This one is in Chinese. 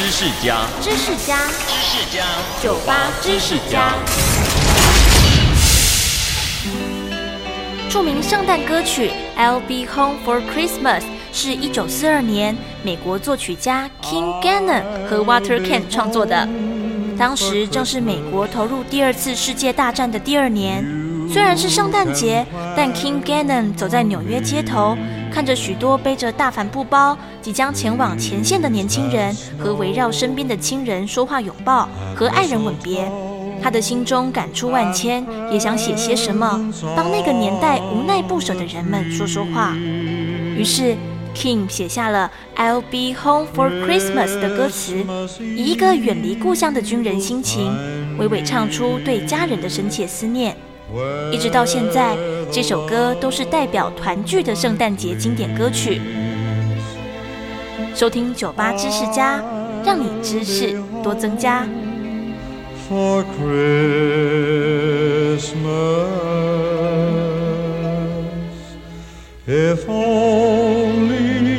知识家，知识家，知识家，酒吧知识家。著名圣诞歌曲《I'll Be Home for Christmas》是一九四二年美国作曲家 King Gannon 和 Walter Kent 创作的。当时正是美国投入第二次世界大战的第二年。虽然是圣诞节，但 King Gannon 走在纽约街头，看着许多背着大帆布包、即将前往前线的年轻人和围绕身边的亲人说话、拥抱和爱人吻别，他的心中感触万千，也想写些什么，帮那个年代无奈不舍的人们说说话。于是。King 写下了《I'll Be Home for Christmas》的歌词，以一个远离故乡的军人心情，娓娓唱出对家人的深切思念。一直到现在，这首歌都是代表团聚的圣诞节经典歌曲。收听酒吧知识家，让你知识多增加。For Christmas, if only